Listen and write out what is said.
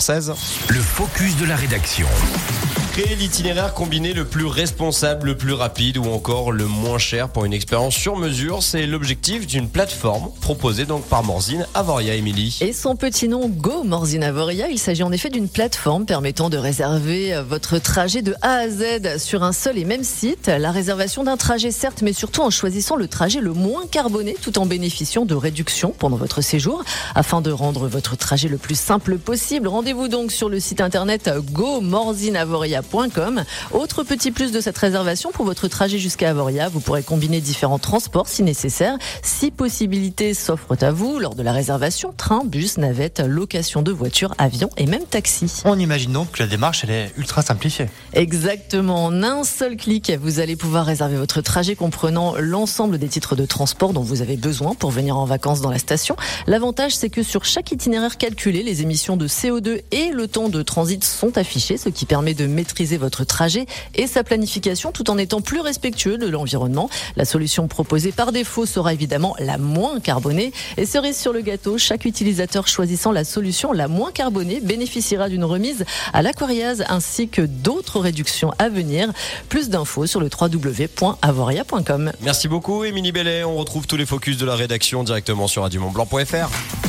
16 Le focus de la rédaction. Créer l'itinéraire combiné le plus responsable, le plus rapide ou encore le moins cher pour une expérience sur mesure, c'est l'objectif d'une plateforme proposée donc par Morzine Avoria Émilie. Et son petit nom Go Morzine Avoria, il s'agit en effet d'une plateforme permettant de réserver votre trajet de A à Z sur un seul et même site. La réservation d'un trajet certes, mais surtout en choisissant le trajet le moins carboné tout en bénéficiant de réductions pendant votre séjour. Afin de rendre votre trajet le plus simple possible, rendez-vous donc sur le site internet autre petit plus de cette réservation pour votre trajet jusqu'à Avoria, vous pourrez combiner différents transports si nécessaire. Six possibilités s'offrent à vous lors de la réservation train, bus, navette, location de voiture, avion et même taxi. On imagine donc que la démarche elle est ultra simplifiée. Exactement, en un seul clic, vous allez pouvoir réserver votre trajet comprenant l'ensemble des titres de transport dont vous avez besoin pour venir en vacances dans la station. L'avantage c'est que sur chaque itinéraire calculé, les émissions de CO2 et le temps de transit sont affichés, ce qui permet de maîtriser votre trajet et sa planification tout en étant plus respectueux de l'environnement. La solution proposée par défaut sera évidemment la moins carbonée. Et cerise sur le gâteau, chaque utilisateur choisissant la solution la moins carbonée bénéficiera d'une remise à l'aquariase ainsi que d'autres réductions à venir. Plus d'infos sur le www.avoria.com. Merci beaucoup Émilie Bellet. On retrouve tous les focus de la rédaction directement sur radiomontblanc.fr.